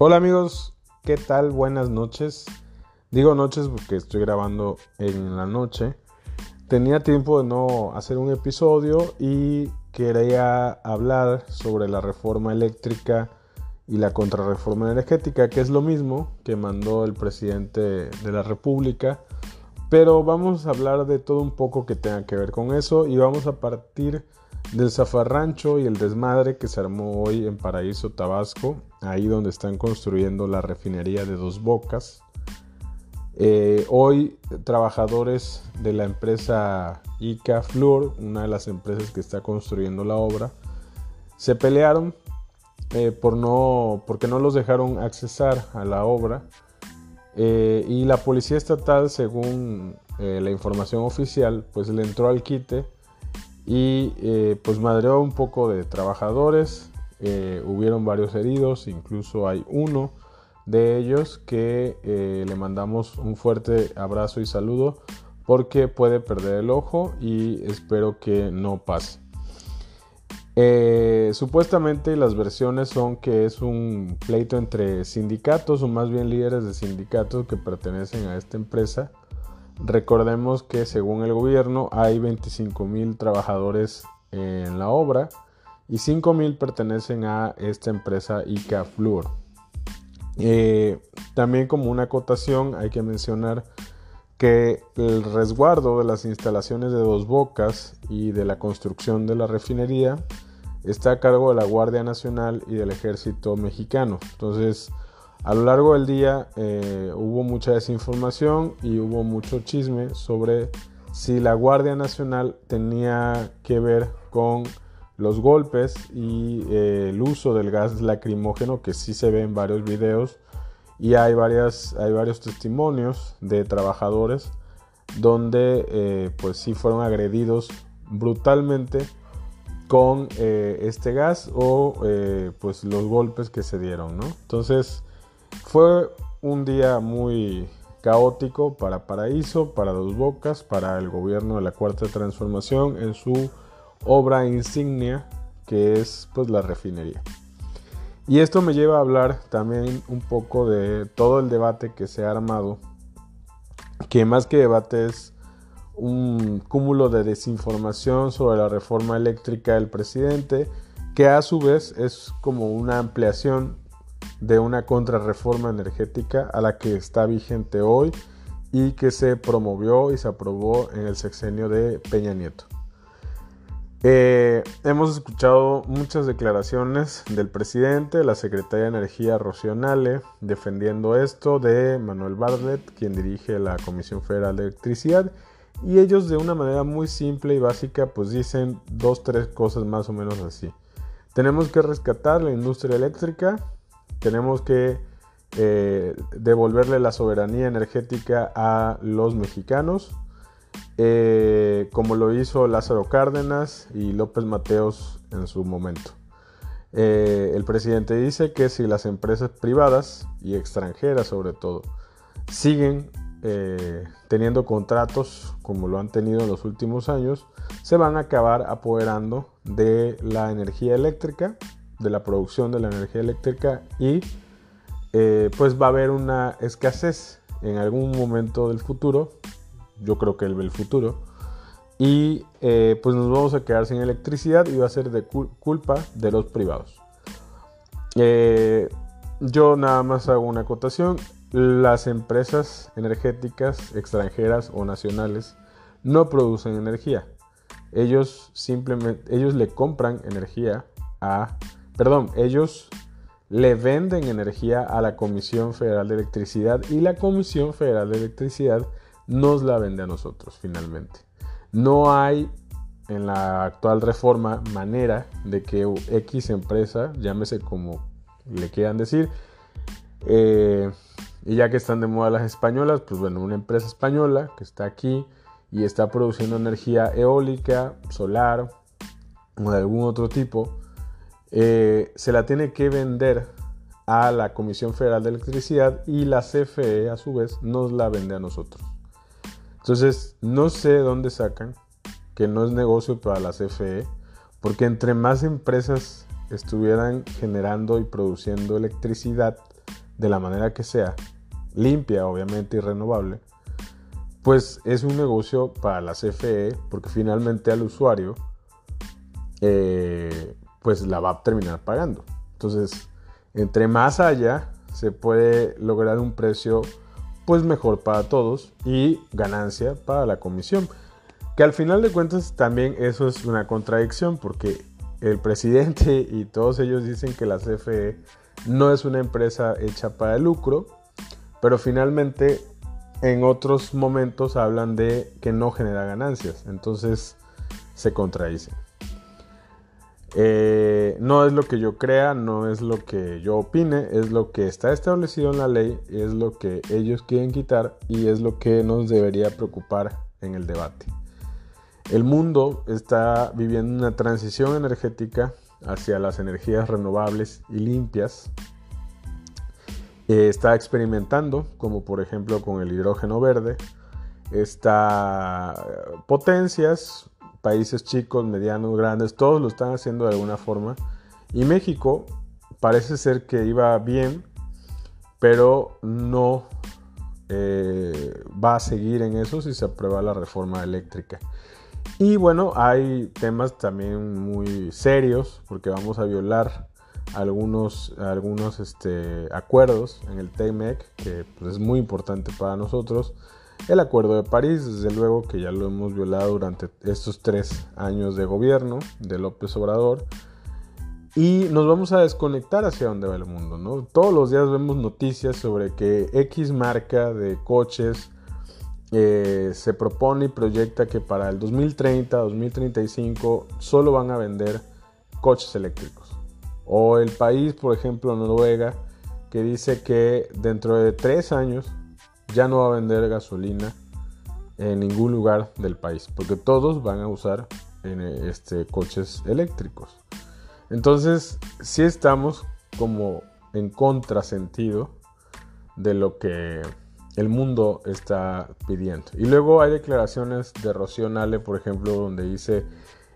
Hola amigos, ¿qué tal? Buenas noches. Digo noches porque estoy grabando en la noche. Tenía tiempo de no hacer un episodio y quería hablar sobre la reforma eléctrica y la contrarreforma energética, que es lo mismo que mandó el presidente de la República. Pero vamos a hablar de todo un poco que tenga que ver con eso y vamos a partir del zafarrancho y el desmadre que se armó hoy en Paraíso, Tabasco, ahí donde están construyendo la refinería de Dos Bocas. Eh, hoy trabajadores de la empresa ICA Fluor, una de las empresas que está construyendo la obra, se pelearon eh, por no, porque no los dejaron accesar a la obra eh, y la policía estatal, según la información oficial, pues le entró al quite y pues madreó un poco de trabajadores, hubieron varios heridos, incluso hay uno de ellos que eh, le mandamos un fuerte abrazo y saludo porque puede perder el ojo y espero que no pase. Eh, supuestamente las versiones son que es un pleito entre sindicatos o más bien líderes de sindicatos que pertenecen a esta empresa. Recordemos que según el gobierno hay 25 mil trabajadores en la obra y 5 mil pertenecen a esta empresa ICA Fluor. Eh, también como una acotación hay que mencionar que el resguardo de las instalaciones de dos bocas y de la construcción de la refinería está a cargo de la Guardia Nacional y del Ejército Mexicano. Entonces, a lo largo del día eh, hubo mucha desinformación y hubo mucho chisme sobre si la Guardia Nacional tenía que ver con los golpes y eh, el uso del gas lacrimógeno que sí se ve en varios videos. Y hay, varias, hay varios testimonios de trabajadores donde eh, pues sí fueron agredidos brutalmente con este gas o pues los golpes que se dieron entonces fue un día muy caótico para Paraíso, para Dos Bocas, para el gobierno de la Cuarta Transformación en su obra insignia que es pues la refinería. Y esto me lleva a hablar también un poco de todo el debate que se ha armado, que más que debate es un cúmulo de desinformación sobre la reforma eléctrica del presidente, que a su vez es como una ampliación de una contrarreforma energética a la que está vigente hoy y que se promovió y se aprobó en el sexenio de Peña Nieto. Eh, hemos escuchado muchas declaraciones del presidente, la secretaria de Energía Rocío defendiendo esto, de Manuel Bartlett, quien dirige la Comisión Federal de Electricidad, y ellos de una manera muy simple y básica pues dicen dos, tres cosas más o menos así. Tenemos que rescatar la industria eléctrica, tenemos que eh, devolverle la soberanía energética a los mexicanos, eh, como lo hizo Lázaro Cárdenas y López Mateos en su momento. Eh, el presidente dice que si las empresas privadas y extranjeras sobre todo siguen teniendo contratos como lo han tenido en los últimos años, se van a acabar apoderando de la energía eléctrica, de la producción de la energía eléctrica y pues va a haber una escasez en algún momento del futuro yo creo que el futuro. Y eh, pues nos vamos a quedar sin electricidad y va a ser de culpa de los privados. Eh, yo nada más hago una acotación. Las empresas energéticas extranjeras o nacionales no producen energía. Ellos simplemente, ellos le compran energía a, perdón, ellos le venden energía a la Comisión Federal de Electricidad y la Comisión Federal de Electricidad nos la vende a nosotros finalmente. No hay en la actual reforma manera de que X empresa, llámese como le quieran decir, eh, y ya que están de moda las españolas, pues bueno, una empresa española que está aquí y está produciendo energía eólica, solar o de algún otro tipo, eh, se la tiene que vender a la Comisión Federal de Electricidad y la CFE a su vez nos la vende a nosotros. Entonces, no sé dónde sacan que no es negocio para la CFE, porque entre más empresas estuvieran generando y produciendo electricidad, de la manera que sea, limpia obviamente y renovable, pues es un negocio para la CFE porque finalmente al usuario eh, pues la va a terminar pagando. Entonces, entre más haya, se puede lograr un precio pues mejor para todos y ganancia para la comisión. Que al final de cuentas también eso es una contradicción porque el presidente y todos ellos dicen que la CFE no es una empresa hecha para el lucro, pero finalmente en otros momentos hablan de que no genera ganancias, entonces se contradicen. Eh, no es lo que yo crea, no es lo que yo opine, es lo que está establecido en la ley, es lo que ellos quieren quitar y es lo que nos debería preocupar en el debate. El mundo está viviendo una transición energética hacia las energías renovables y limpias. Eh, está experimentando, como por ejemplo con el hidrógeno verde. Está eh, potencias, países chicos, medianos, grandes, todos lo están haciendo de alguna forma. Y México parece ser que iba bien, pero no eh, va a seguir en eso si se aprueba la reforma eléctrica. Y bueno, hay temas también muy serios porque vamos a violar algunos, algunos este, acuerdos en el TEMEC que pues, es muy importante para nosotros. El acuerdo de París, desde luego que ya lo hemos violado durante estos tres años de gobierno de López Obrador. Y nos vamos a desconectar hacia donde va el mundo, ¿no? Todos los días vemos noticias sobre que X marca de coches eh, se propone y proyecta que para el 2030, 2035 solo van a vender coches eléctricos. O el país, por ejemplo, Noruega, que dice que dentro de tres años ya no va a vender gasolina en ningún lugar del país, porque todos van a usar este, coches eléctricos. Entonces, si estamos como en contrasentido de lo que el mundo está pidiendo. Y luego hay declaraciones de Rocío Nale, por ejemplo, donde dice,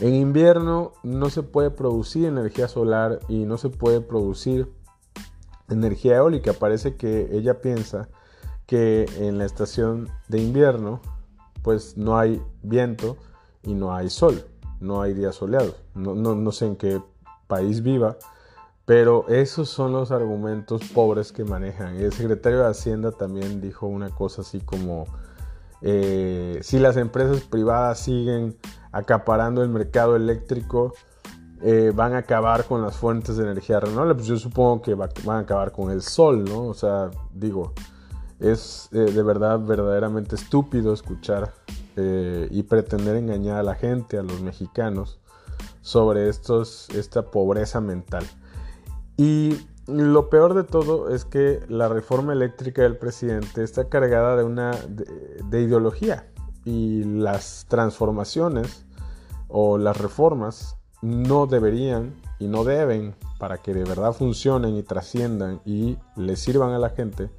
en invierno no se puede producir energía solar y no se puede producir energía eólica. Parece que ella piensa que en la estación de invierno pues no hay viento y no hay sol, no hay días soleados. No, no sé en qué país viva, pero esos son los argumentos pobres que manejan. El secretario de Hacienda también dijo una cosa así como, eh, si las empresas privadas siguen acaparando el mercado eléctrico, eh, van a acabar con las fuentes de energía renovable. Pues yo supongo que van a acabar con el sol, ¿no? O sea, digo, es eh, de verdad verdaderamente estúpido escuchar y pretender engañar a la gente, a los mexicanos, sobre estos, esta pobreza mental. Y lo peor de todo es que la reforma eléctrica del presidente está cargada de una de, ideología y las transformaciones o las reformas no deberían y no deben para que de verdad funcionen y trasciendan y le sirvan a la gente,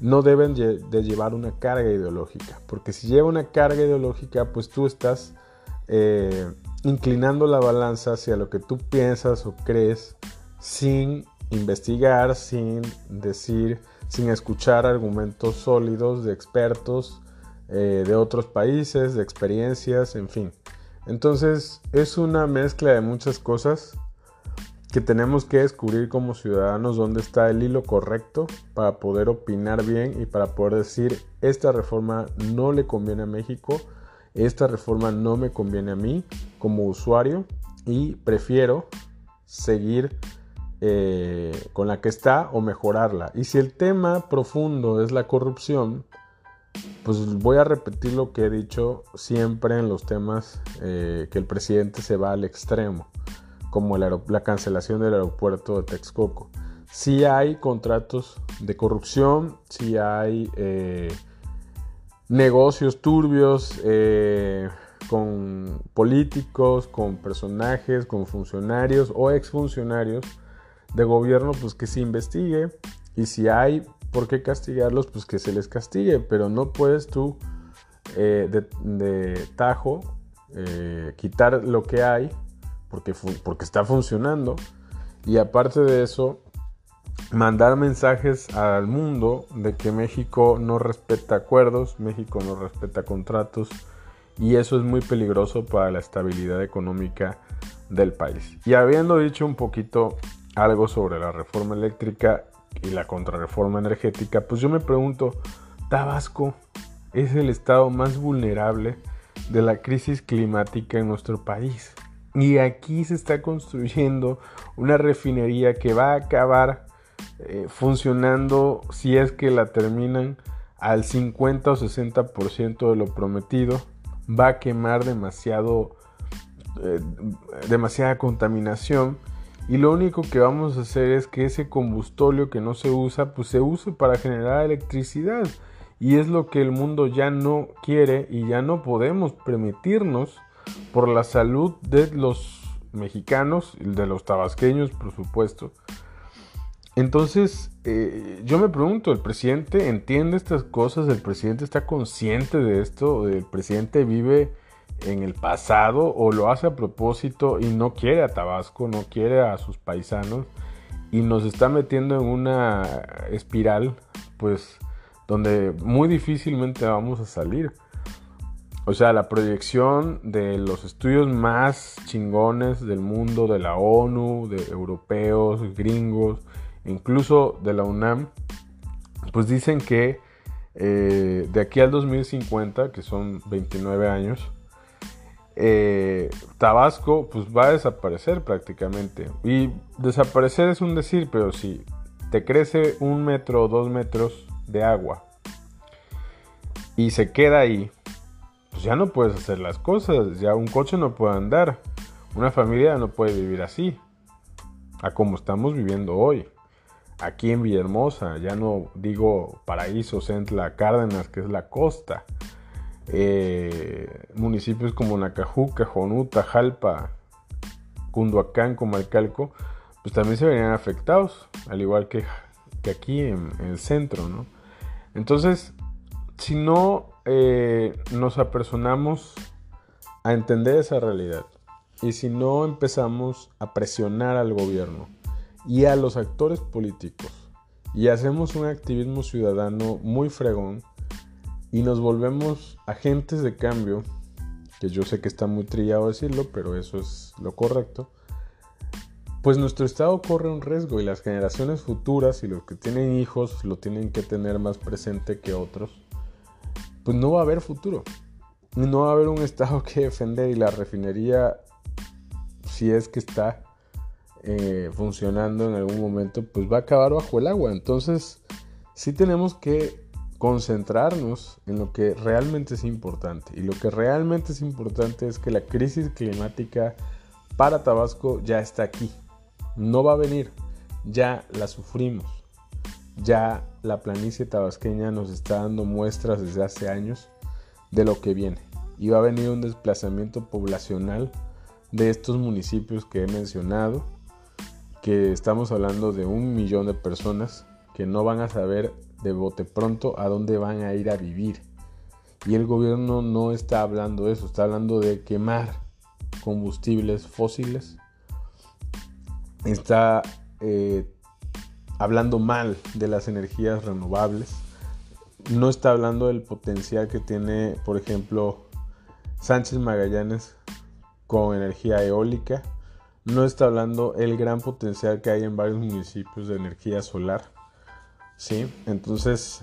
no deben de llevar una carga ideológica. Porque si lleva una carga ideológica, pues tú estás eh, inclinando la balanza hacia lo que tú piensas o crees sin investigar, sin decir, sin escuchar argumentos sólidos de expertos eh, de otros países, de experiencias, en fin. Entonces es una mezcla de muchas cosas que tenemos que descubrir como ciudadanos dónde está el hilo correcto para poder opinar bien y para poder decir esta reforma no le conviene a México, esta reforma no me conviene a mí como usuario y prefiero seguir eh, con la que está o mejorarla. Y si el tema profundo es la corrupción, pues voy a repetir lo que he dicho siempre en los temas eh, que el presidente se va al extremo, como la cancelación del aeropuerto de Texcoco. Si hay contratos de corrupción, si hay eh, negocios turbios con políticos, con personajes, con funcionarios o exfuncionarios de gobierno, pues que se investigue. Y si hay por qué castigarlos, pues que se les castigue. Pero no puedes tú eh, de, tajo eh, quitar lo que hay porque, está funcionando. Y aparte de eso, mandar mensajes al mundo de que México no respeta acuerdos, México no respeta contratos y eso es muy peligroso para la estabilidad económica del país. Y habiendo dicho un poquito algo sobre la reforma eléctrica y la contrarreforma energética, pues yo me pregunto, Tabasco es el estado más vulnerable de la crisis climática en nuestro país. Y aquí se está construyendo una refinería que va a acabar eh, funcionando si es que la terminan al 50 o 60% de lo prometido. Va a quemar demasiado, eh, demasiada contaminación. Y lo único que vamos a hacer es que ese combustóleo que no se usa, pues se use para generar electricidad. Y es lo que el mundo ya no quiere y ya no podemos permitirnos por la salud de los mexicanos y de los tabasqueños, por supuesto. Entonces, eh, yo me pregunto, ¿el presidente entiende estas cosas? ¿El presidente está consciente de esto? ¿El presidente vive en el pasado o lo hace a propósito y no quiere a Tabasco, no quiere a sus paisanos y nos está metiendo en una espiral, pues, donde muy difícilmente vamos a salir? O sea, la proyección de los estudios más chingones del mundo, de la ONU, de europeos, gringos, incluso de la UNAM, pues dicen que eh, de aquí al 2050, que son 29 años, eh, Tabasco pues va a desaparecer prácticamente. Y desaparecer es un decir, pero si te crece un metro o dos metros de agua y se queda ahí, pues ya no puedes hacer las cosas, ya un coche no puede andar, una familia no puede vivir así, a como estamos viviendo hoy. Aquí en Villahermosa, ya no digo Paraíso, Centla, Cárdenas, que es la costa. Eh, municipios como Nacajuca, Jonuta, Jalpa, Cunduacán, Comalcalco, pues también se verían afectados, al igual que, que aquí en, en, el centro, ¿no? Entonces, si no eh, nos apersonamos a entender esa realidad. Y si no empezamos a presionar al gobierno y a los actores políticos. Y hacemos un activismo ciudadano muy fregón y nos volvemos agentes de cambio, que yo sé que está muy trillado decirlo, pero eso es lo correcto, pues nuestro estado corre un riesgo y las generaciones futuras y los que tienen hijos lo tienen que tener más presente que otros pues no va a haber futuro. No va a haber un Estado que defender y la refinería, si es que está eh, funcionando en algún momento, pues va a acabar bajo el agua. Entonces, sí tenemos que concentrarnos en lo que realmente es importante. Y lo que realmente es importante es que la crisis climática para Tabasco ya está aquí. No va a venir. Ya la sufrimos ya la planicie tabasqueña nos está dando muestras desde hace años de lo que viene. Y va a venir un desplazamiento poblacional de estos municipios que he mencionado, que estamos hablando de un millón de personas que no van a saber de bote pronto a dónde van a ir a vivir. Y el gobierno no está hablando de eso, está hablando de quemar combustibles fósiles. Está eh, hablando mal de las energías renovables. No está hablando del potencial que tiene, por ejemplo, Sánchez Magallanes con energía eólica. No está hablando el gran potencial que hay en varios municipios de energía solar. ¿sí? Entonces,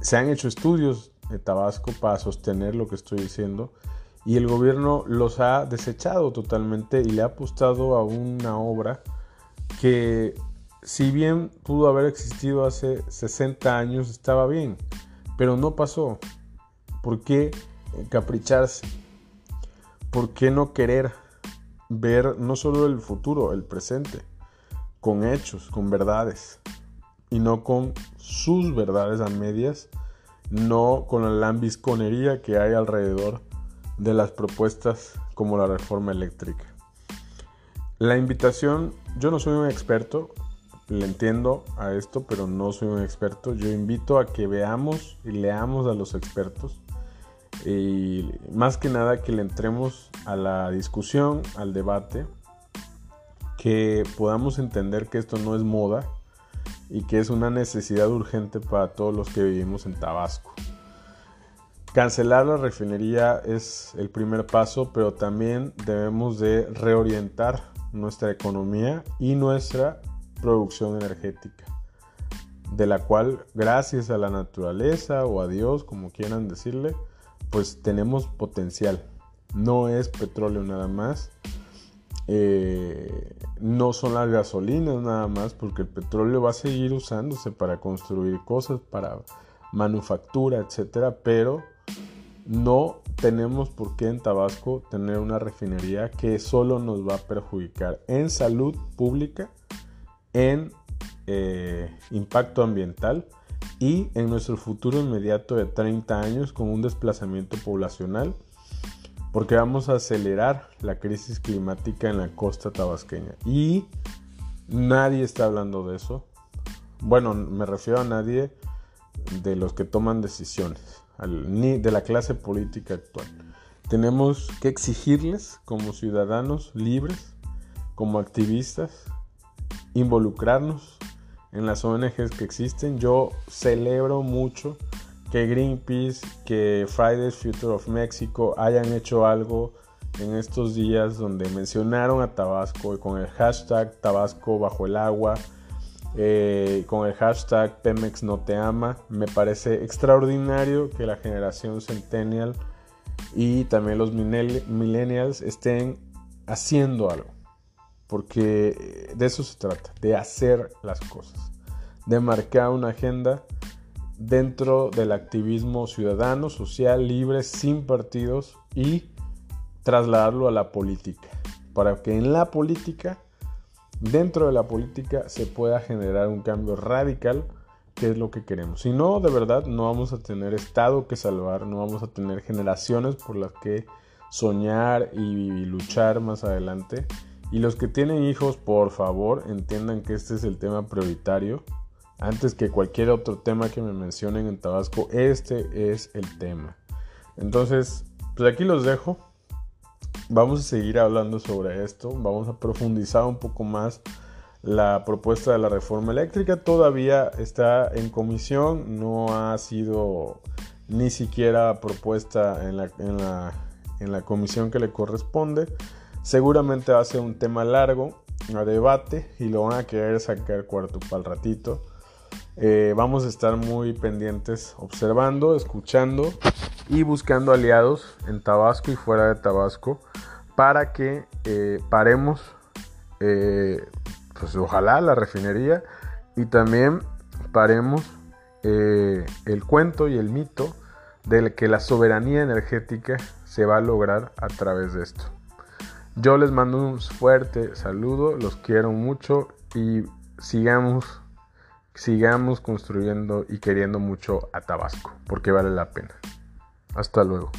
se han hecho estudios de Tabasco para sostener lo que estoy diciendo y el gobierno los ha desechado totalmente y le ha apostado a una obra que si bien pudo haber existido hace 60 años, estaba bien, pero no pasó. ¿Por qué capricharse? ¿Por qué no querer ver no solo el futuro, el presente, con hechos, con verdades, y no con sus verdades a medias, no con la lambisconería que hay alrededor de las propuestas como la reforma eléctrica? La invitación, yo no soy un experto, le entiendo a esto, pero no soy un experto. Yo invito a que veamos y leamos a los expertos y más que nada que le entremos a la discusión, al debate, que podamos entender que esto no es moda, y que es una necesidad urgente para todos los que vivimos en Tabasco. Cancelar la refinería es el primer paso, pero también debemos de reorientar nuestra economía y nuestra producción energética, de la cual gracias a la naturaleza o a Dios, como quieran decirle, pues tenemos potencial. No es petróleo nada más, eh, no son las gasolinas nada más, porque el petróleo va a seguir usándose para construir cosas, para manufactura, etcétera, pero no tenemos por qué en Tabasco tener una refinería que solo nos va a perjudicar en salud pública, en eh, impacto ambiental y en nuestro futuro inmediato de 30 años con un desplazamiento poblacional porque vamos a acelerar la crisis climática en la costa tabasqueña y nadie está hablando de eso. Bueno, me refiero a nadie de los que toman decisiones ni de la clase política actual. Tenemos que exigirles como ciudadanos libres, como activistas, involucrarnos en las ONGs que existen. Yo celebro mucho que Greenpeace, que Fridays Future of Mexico hayan hecho algo en estos días donde mencionaron a Tabasco y con el hashtag Tabasco bajo el agua eh, con el hashtag Pemex no te ama. Me parece extraordinario que la generación Centennial y también los millennials estén haciendo algo. Porque de eso se trata, de hacer las cosas, de marcar una agenda dentro del activismo ciudadano, social, libre, sin partidos y trasladarlo a la política. Para que en la política dentro de la política se pueda generar un cambio radical, que es lo que queremos. Si no, de verdad, no vamos a tener Estado que salvar, no vamos a tener generaciones por las que soñar y luchar más adelante. Y los que tienen hijos, por favor, entiendan que este es el tema prioritario. Antes que cualquier otro tema que me mencionen en Tabasco, este es el tema. Entonces, pues aquí los dejo. Vamos a seguir hablando sobre esto, vamos a profundizar un poco más la propuesta de la reforma eléctrica. Todavía está en comisión, no ha sido ni siquiera propuesta en la, en la, comisión que le corresponde. Seguramente va a ser un tema largo a debate y lo van a querer sacar cuarto para el ratito. Eh, vamos a estar muy pendientes observando, escuchando y buscando aliados en Tabasco y fuera de Tabasco para que eh, paremos, eh, pues ojalá la refinería y también paremos el cuento y el mito de que la soberanía energética se va a lograr a través de esto. Yo les mando un fuerte saludo, los quiero mucho y sigamos, sigamos construyendo y queriendo mucho a Tabasco, porque vale la pena. Hasta luego.